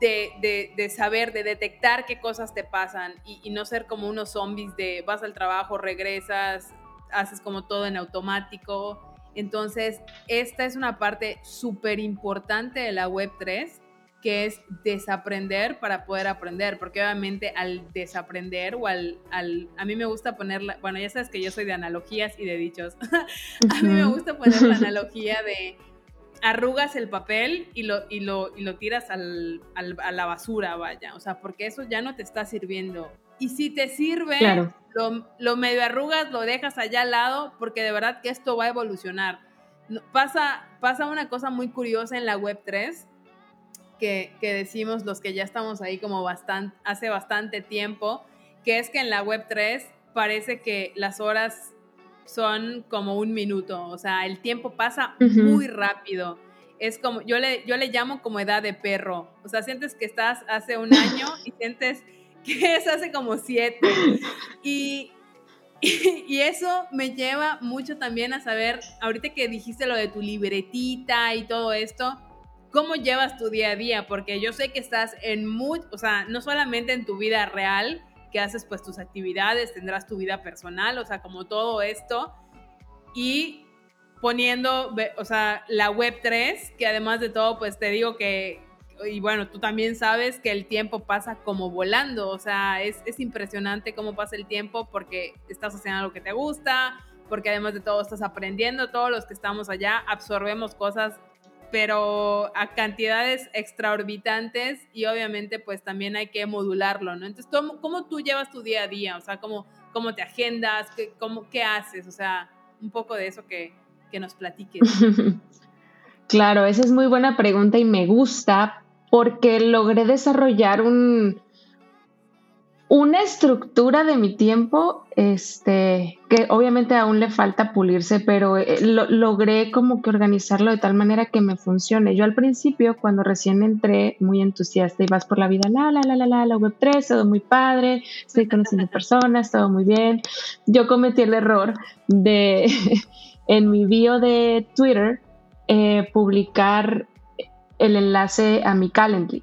de, de, saber, de detectar qué cosas te pasan y, y, no ser como unos zombies de vas al trabajo, regresas, haces como todo en automático. Entonces, esta es una parte súper importante de la Web 3, que es desaprender para poder aprender, porque obviamente al desaprender o al, al a mí me gusta ponerla, bueno, ya sabes que yo soy de analogías y de dichos, a mí me gusta poner la analogía de arrugas el papel y lo, y lo, y lo tiras al, al, a la basura, vaya, o sea, porque eso ya no te está sirviendo. Y si te sirve, lo, lo, medio arrugas, lo dejas allá al lado, porque de verdad que esto va a evolucionar. Pasa, pasa una cosa muy curiosa en la Web 3, que, que decimos los que ya estamos ahí como bastante, hace bastante tiempo, que es que en la Web 3 parece que las horas son como un minuto, o sea, el tiempo pasa muy rápido. Es como, yo le, yo le llamo como edad de perro, o sea, sientes que estás hace un año y sientes que es hace como siete. Y, y, eso me lleva mucho también a saber, ahorita que dijiste lo de tu libretita y todo esto, ¿cómo llevas tu día a día? Porque yo sé que estás en mucho, o sea, no solamente en tu vida real, que haces pues tus actividades, tendrás tu vida personal, o sea, como todo esto, y poniendo, o sea, la web 3, que además de todo, pues te digo que y bueno, tú también sabes que el tiempo pasa como volando, o sea, es, es impresionante cómo pasa el tiempo porque estás haciendo algo que te gusta, porque además de todo estás aprendiendo, todos los que estamos allá absorbemos cosas, pero a cantidades extraorbitantes y obviamente pues también hay que modularlo, ¿no? Entonces, ¿cómo, cómo tú llevas tu día a día? O sea, ¿cómo, cómo te agendas? ¿Qué, cómo, ¿Qué haces? O sea, un poco de eso que, que nos platiques. Claro, esa es muy buena pregunta y me gusta porque logré desarrollar un, una estructura de mi tiempo, este, que obviamente aún le falta pulirse, pero eh, logré como que organizarlo de tal manera que me funcione. Yo al principio, cuando recién entré, muy entusiasta y vas por la vida, la, la, la, la, la, la web 3, todo muy padre, estoy conociendo personas, todo muy bien. Yo cometí el error de, en mi bio de Twitter, eh, publicar el enlace a mi Calendly.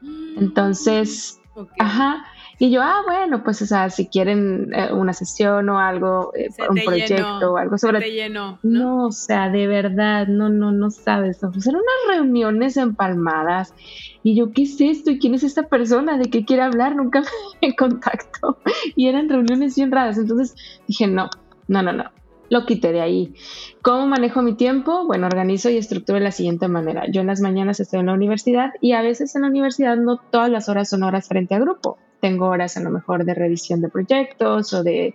Mm, Entonces, ajá. Y yo, ah, bueno, pues, o sea, si quieren eh, una sesión o algo, eh, un proyecto o algo sobre. Te ¿no? ¿no? o sea, de verdad, no, no, no sabes. Ofrecer unas reuniones empalmadas. Y yo, ¿qué es esto? ¿Y quién es esta persona? ¿De qué quiere hablar? Nunca me contacto. Y eran reuniones bien raras. Entonces dije, no, no, no, no. Lo quité de ahí. ¿Cómo manejo mi tiempo? Bueno, organizo y estructuro de la siguiente manera. Yo en las mañanas estoy en la universidad y a veces en la universidad no todas las horas son horas frente a grupo. Tengo horas a lo mejor de revisión de proyectos o de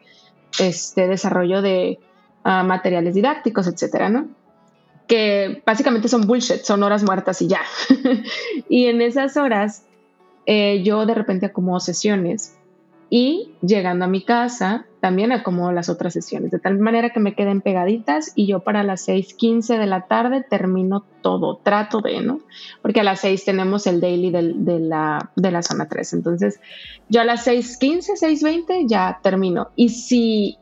este desarrollo de ah, materiales didácticos, etcétera, ¿no? Que básicamente son bullshit, son horas muertas y ya. y en esas horas eh, yo de repente acomodo sesiones y llegando a mi casa también acomodo las otras sesiones, de tal manera que me queden pegaditas y yo para las 6.15 de la tarde termino todo, trato de, ¿no? Porque a las 6 tenemos el daily de, la, de la zona 3, entonces yo a las 6.15, 6.20 ya termino. Y si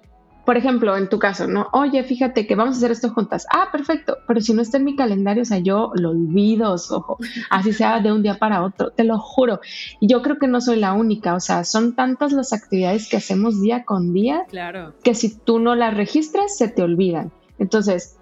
por ejemplo, en tu caso, ¿no? Oye, fíjate que vamos a hacer esto juntas. Ah, perfecto. Pero si no está en mi calendario, o sea, yo lo olvido, ojo, así sea de un día para otro, te lo juro. Y yo creo que no soy la única, o sea, son tantas las actividades que hacemos día con día claro. que si tú no las registras, se te olvidan. Entonces,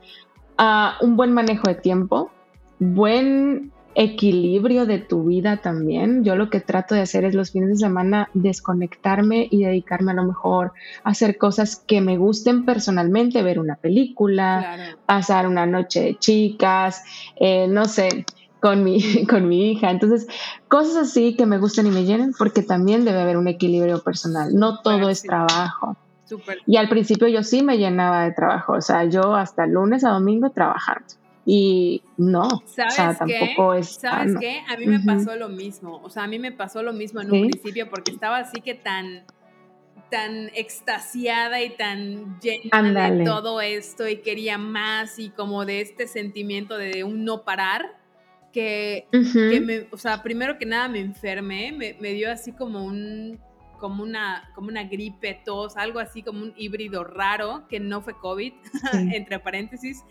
uh, un buen manejo de tiempo, buen equilibrio de tu vida también. Yo lo que trato de hacer es los fines de semana desconectarme y dedicarme a lo mejor a hacer cosas que me gusten personalmente, ver una película, pasar una noche de chicas, eh, no sé, con mi, con mi hija. Entonces, cosas así que me gusten y me llenen porque también debe haber un equilibrio personal. No todo es trabajo. Y al principio yo sí me llenaba de trabajo, o sea, yo hasta lunes a domingo trabajando y no, ¿Sabes o sea, tampoco es... ¿Sabes qué? A mí me pasó lo mismo, o sea, a mí me pasó lo mismo en un principio porque estaba así que tan tan extasiada y tan llena de todo esto y quería más y como de este sentimiento de un no parar que, me, o sea, primero que nada me enfermé, me, me, dio así como un como una como una gripe, tos, algo así como un híbrido raro que no fue COVID, entre paréntesis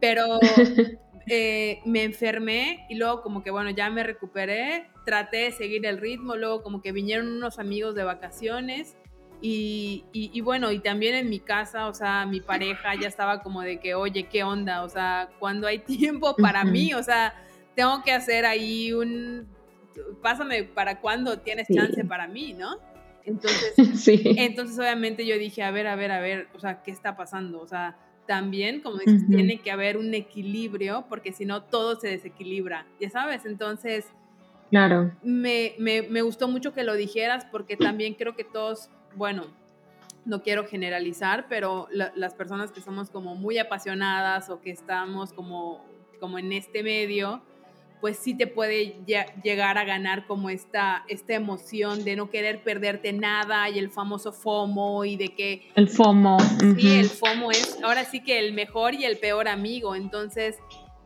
pero eh, me enfermé y luego como que bueno, ya me recuperé, traté de seguir el ritmo, luego como que vinieron unos amigos de vacaciones y, y, bueno, y también en mi casa, o sea, mi pareja ya estaba como de que, oye, ¿qué onda? O sea, cuando hay tiempo para mí, o sea, tengo que hacer ahí un, pásame para cuando tienes chance para mí, ¿no? Entonces, sí. entonces obviamente yo dije, a ver, a ver, a ver, o sea, ¿qué está pasando? O sea, también, como dices, tiene que haber un equilibrio, porque si no, todo se desequilibra, ya sabes, entonces... Claro. Me, me, me gustó mucho que lo dijeras, porque también creo que todos, bueno, no quiero generalizar, pero las personas que somos como muy apasionadas o que estamos como, como en este medio, pues sí te puede llegar a ganar como esta, esta emoción de no querer perderte nada y el famoso FOMO y de que... El FOMO. Sí, el FOMO es ahora sí que el mejor y el peor amigo. Entonces,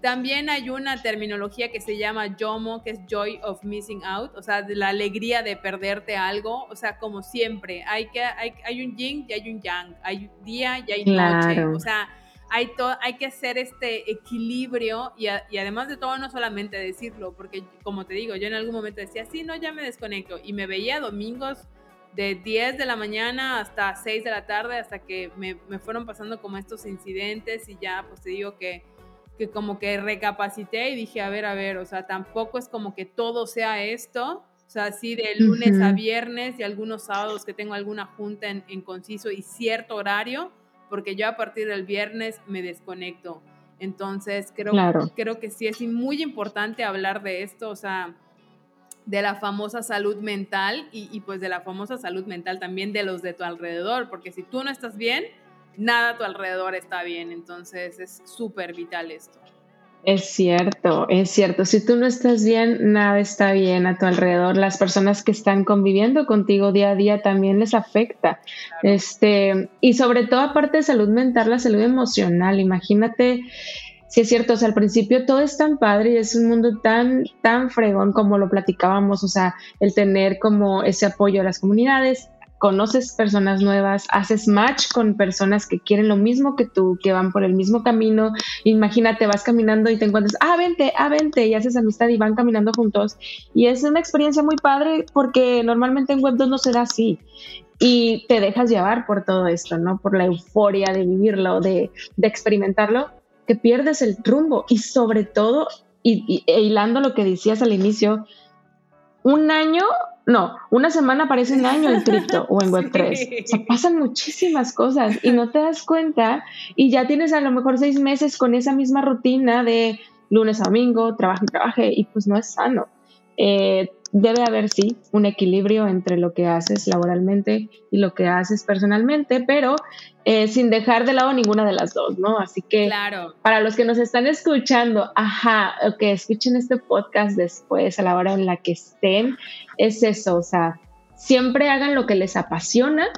también hay una terminología que se llama JOMO, que es Joy of Missing Out, o sea, de la alegría de perderte algo. O sea, como siempre, hay, que, hay, hay un yin y hay un yang, hay día y hay noche. O sea hay, hay que hacer este equilibrio y, además de todo no solamente decirlo, porque como te digo, yo en algún momento decía, sí, no, ya me desconecto y me veía domingos de 10 de la mañana hasta 6 de la tarde, hasta que me, fueron pasando como estos incidentes y ya, pues te digo que, que como que recapacité y dije, a ver, a ver, o sea, tampoco es como que todo sea esto, o sea, sí de lunes a viernes y algunos sábados que tengo alguna junta en, en conciso y cierto horario, porque yo a partir del viernes me desconecto. Entonces, creo, creo que sí es muy importante hablar de esto, o sea, de la famosa salud mental y, y, pues de la famosa salud mental también de los de tu alrededor, porque si tú no estás bien, nada a tu alrededor está bien. Entonces, es súper vital esto. Es cierto, es cierto. Si tú no estás bien, nada está bien a tu alrededor. Las personas que están conviviendo contigo día a día también les afecta. Este, y sobre todo, aparte de salud mental, la salud emocional. Imagínate, si es cierto, o sea, al principio todo es tan padre y es un mundo tan, tan fregón como lo platicábamos, o sea, el tener como ese apoyo a las comunidades, conoces personas nuevas, haces match con personas que quieren lo mismo que tú, que van por el mismo camino. Imagínate, vas caminando y te encuentras, ah, vente, ah, vente, y haces amistad y van caminando juntos. Y es una experiencia muy padre porque normalmente en Web 2 no se da así. Y te dejas llevar por todo esto, ¿no? Por la euforia de vivirlo, de, de experimentarlo, que pierdes el rumbo. Y sobre todo, y, y, e hilando lo que decías al inicio, un año no, una semana parece un año en cripto o en Web3. O sea, pasan muchísimas cosas y no te das cuenta y ya tienes a lo mejor seis meses con esa misma rutina de lunes a domingo, trabajo y trabaje y pues no es sano. Eh, debe haber, sí, un equilibrio entre lo que haces laboralmente y lo que haces personalmente, pero eh, sin dejar de lado ninguna de las dos, ¿no? Así que Claro. para los que nos están escuchando, ajá, que escuchen este podcast después, a la hora en la que estén, es eso, o sea, siempre hagan lo que les apasiona,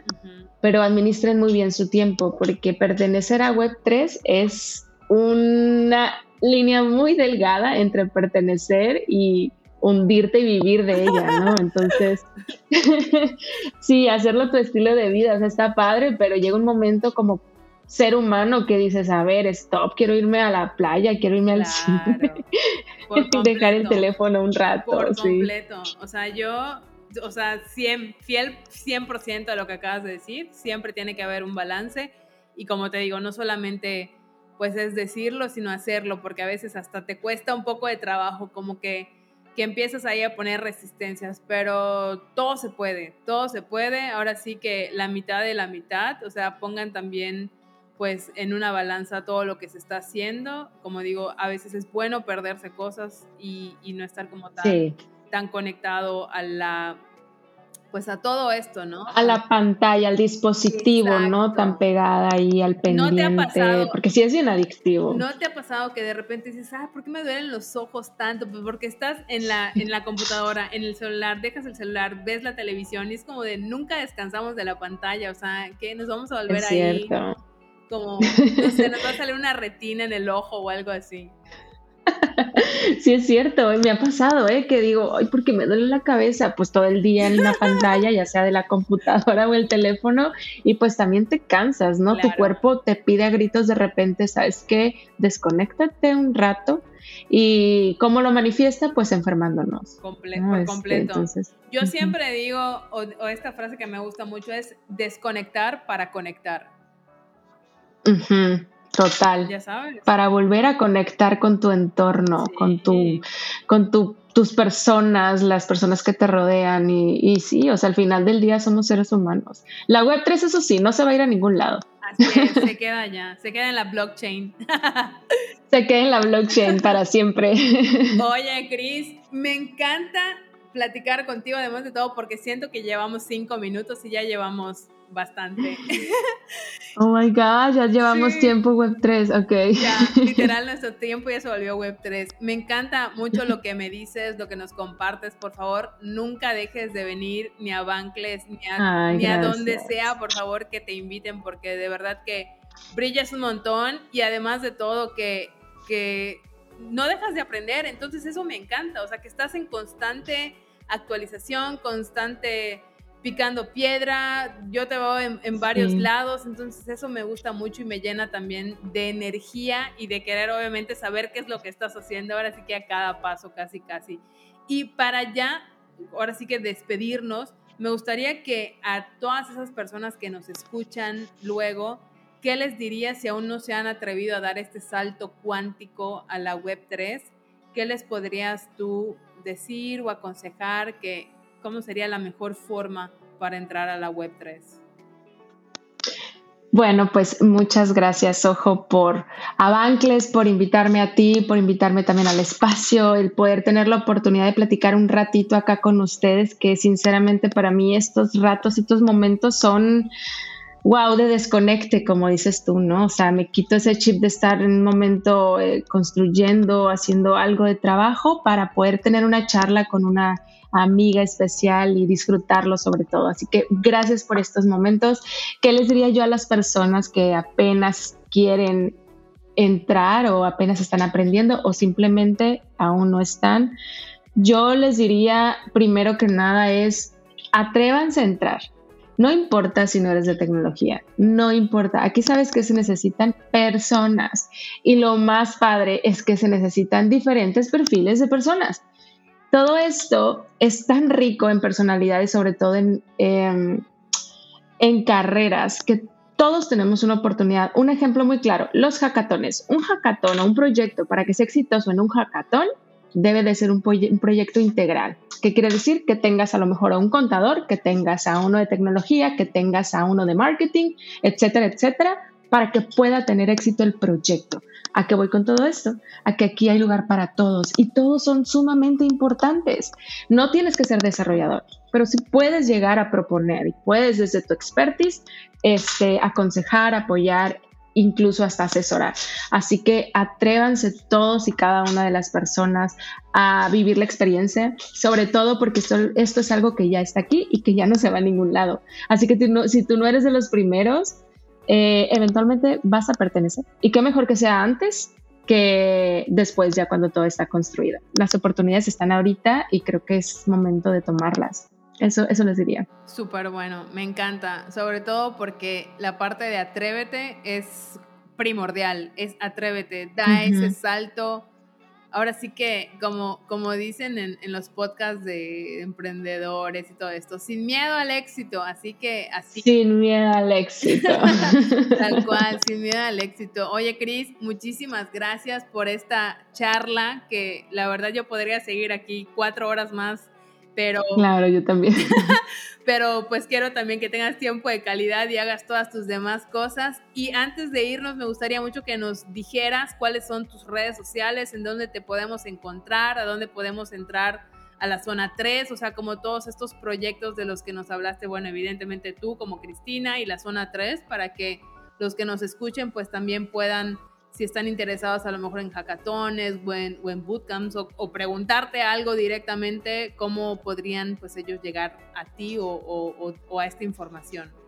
pero administren muy bien su tiempo, porque pertenecer a Web3 es una línea muy delgada entre pertenecer y hundirte y vivir de ella, ¿no? Entonces, sí, hacerlo tu estilo de vida, o sea, está padre, pero llega un momento como ser humano que dices, a ver, stop, quiero irme a la playa, quiero irme al cine, dejar el teléfono un rato, Por sí. completo. O sea, yo, o sea, 100, fiel 100% a lo que acabas de decir, siempre tiene que haber un balance y como te digo, no solamente pues es decirlo, sino hacerlo, porque a veces hasta te cuesta un poco de trabajo, como que, que empiezas ahí a poner resistencias, pero todo se puede, todo se puede, ahora sí que la mitad de la mitad, o sea, pongan también pues en una balanza todo lo que se está haciendo, como digo, a veces es bueno perderse cosas y, y no estar como tan, Sí, tan conectado a la, pues a todo esto, ¿no? a la pantalla, al dispositivo, no tan pegada ahí al ¿No te ha pendiente, pasado? porque sí es bien adictivo. ¿No te ha pasado que de repente dices, ah, ¿por qué me duelen los ojos tanto? Pues porque estás en la, en la computadora, en el celular, dejas el celular, ves la televisión y es como de nunca descansamos de la pantalla, o sea, que nos vamos a volver es ahí cierto. como, no sé, nos va a salir una retina en el ojo o algo así. Sí, es cierto, eh, me ha pasado, ¿eh? Que digo, ay, porque me duele la cabeza, pues todo el día en una pantalla, ya sea de la computadora o el teléfono, y pues también te cansas, ¿no? Tu cuerpo te pide a gritos de repente, ¿sabes qué? Desconéctate un rato. ¿Y cómo lo manifiesta? Pues enfermándonos. Comple- ¿no? por Este, completo. entonces, Yo siempre digo, o, o esta frase que me gusta mucho es desconectar para conectar. ujú, total. Ya sabes. Para volver a conectar con tu entorno, con tu con tu- tus personas, las personas que te rodean y, y sí, o sea, al final del día somos seres humanos. La web 3, eso sí, no se va a ir a ningún lado. Así es, se queda allá, se queda en la blockchain. Se queda en la blockchain para siempre. Oye, Cris, me encanta platicar contigo, además de todo, porque siento que llevamos cinco minutos y ya llevamos bastante. Oh my God, ya llevamos Sí. tiempo web 3, ok. Ya, literal, nuestro tiempo ya se volvió Web 3. Me encanta mucho lo que me dices, lo que nos compartes. Por favor, nunca dejes de venir ni a Bankless, ni a, Ay, ni a donde sea, por favor, que te inviten, porque de verdad que brillas un montón y además de todo que, que no dejas de aprender. Entonces eso me encanta, o sea, que estás en constante actualización, constante picando piedra, yo te veo en, en varios Sí. lados, entonces eso me gusta mucho y me llena también de energía y de querer obviamente saber qué es lo que estás haciendo ahora sí que a cada paso, casi, casi. Y para ya, ahora sí que despedirnos, me gustaría que a todas esas personas que nos escuchan luego, ¿qué les dirías si aún no se han atrevido a dar este salto cuántico a la Web 3? ¿Qué les podrías tú decir o aconsejar que cómo sería la mejor forma para entrar a la Web 3? Bueno, pues muchas gracias, Ojo, por a Bankless, por invitarme a ti, por invitarme también al espacio, el poder tener la oportunidad de platicar un ratito acá con ustedes, que sinceramente para mí estos ratos, estos momentos son wow de desconecte, como dices tú, ¿no? O sea, me quito ese chip de estar en un momento eh, construyendo, haciendo algo de trabajo para poder tener una charla con una amiga especial y disfrutarlo sobre todo. Así que gracias por estos momentos. ¿Qué les diría yo a las personas que apenas quieren entrar o apenas están aprendiendo o simplemente aún no están? Yo les diría primero que nada es atrévanse a entrar. No importa si no eres de tecnología, no importa. Aquí sabes que se necesitan personas y lo más padre es que se necesitan diferentes perfiles de personas. Todo esto es tan rico en personalidades, sobre todo en, eh, en carreras, que todos tenemos una oportunidad. Un ejemplo muy claro, los hackatones. Un hackatón o un proyecto para que sea exitoso en un hackatón debe de ser un, proyecto integral. ¿Qué quiere decir? Que tengas a lo mejor a un contador, que tengas a uno de tecnología, que tengas a uno de marketing, etcétera, etcétera, para que pueda tener éxito el proyecto. ¿A qué voy con todo esto? A que aquí hay lugar para todos y todos son sumamente importantes. No tienes que ser desarrollador, pero si puedes llegar a proponer y puedes desde tu expertise este, aconsejar, apoyar, incluso hasta asesorar. Así que atrévanse todos y cada una de las personas a vivir la experiencia, sobre todo porque esto, es algo que ya está aquí y que ya no se va a ningún lado. Así que si tú no eres de los primeros, eh, eventualmente vas a pertenecer. Y qué mejor que sea antes que después ya cuando todo está construido. Las oportunidades están ahorita y creo que es momento de tomarlas. Eso, eso les diría. Súper bueno, me encanta, sobre todo porque la parte de atrévete es primordial, es atrévete, da ese salto, ahora sí que, como, como dicen en, los podcasts de emprendedores y todo esto, sin miedo al éxito, así que así. Sin miedo al éxito. Tal cual, sin miedo al éxito. Oye, Cris, muchísimas gracias por esta charla, que la verdad yo podría seguir aquí cuatro horas más pero... Claro, yo también. pero pues quiero también que tengas tiempo de calidad y hagas todas tus demás cosas. Y antes de irnos, me gustaría mucho que nos dijeras cuáles son tus redes sociales, en dónde te podemos encontrar, a dónde podemos entrar a la zona 3, o sea, como todos estos proyectos de los que nos hablaste, bueno, evidentemente tú como Cristina y la zona 3, para que los que nos escuchen pues también puedan si están interesados a lo mejor en hackatones o en, bootcamps o, preguntarte algo directamente, cómo podrían pues ellos llegar a ti o a esta información.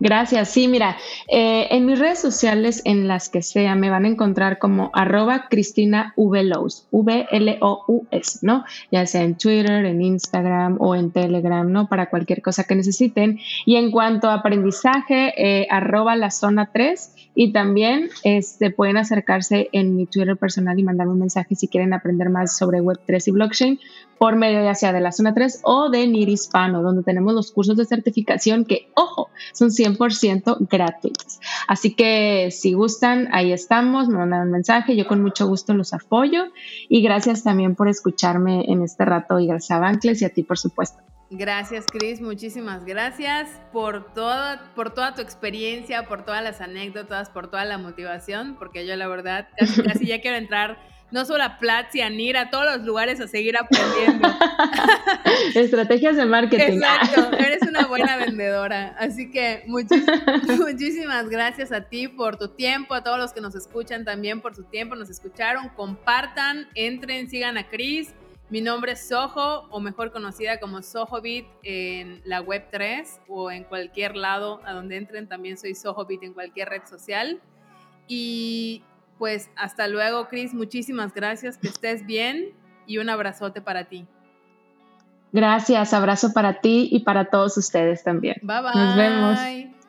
Gracias. Sí, mira, eh, en mis redes sociales, en las que sea, me van a encontrar como arroba Cristina V-Lows, V-L-O-U-S, ¿no? Ya sea en Twitter, en Instagram o en Telegram, ¿no? Para cualquier cosa que necesiten. Y en cuanto a aprendizaje, eh, arroba la zona 3 y también este, pueden acercarse en mi Twitter personal y mandarme un mensaje si quieren aprender más sobre Web3 y blockchain por medio ya sea de la zona 3 o de NIR Hispano, donde tenemos los cursos de certificación que, ojo, son 100% gratuitos. Así que si gustan, ahí estamos, me mandan un mensaje, yo con mucho gusto los apoyo y gracias también por escucharme en este rato y gracias a Bancles y a ti, por supuesto. Gracias, Cris. Muchísimas gracias por toda, por toda tu experiencia, por todas las anécdotas, por toda la motivación, porque yo la verdad casi, casi ya quiero entrar no solo a Platzi, a NIR, a todos los lugares a seguir aprendiendo. Estrategias de marketing. Exacto, eres una buena vendedora. Así que muchísimas gracias a ti por tu tiempo, a todos los que nos escuchan también por su tiempo, nos escucharon. Compartan, entren, sigan a Cris. Mi nombre es Soho, o mejor conocida como SohoBit en la web 3 o en cualquier lado a donde entren. También soy SohoBit en cualquier red social. Y pues hasta luego, Cris. Muchísimas gracias. Que estés bien y un abrazote para ti. Gracias, abrazo para ti y para todos ustedes también. Bye bye. Nos vemos.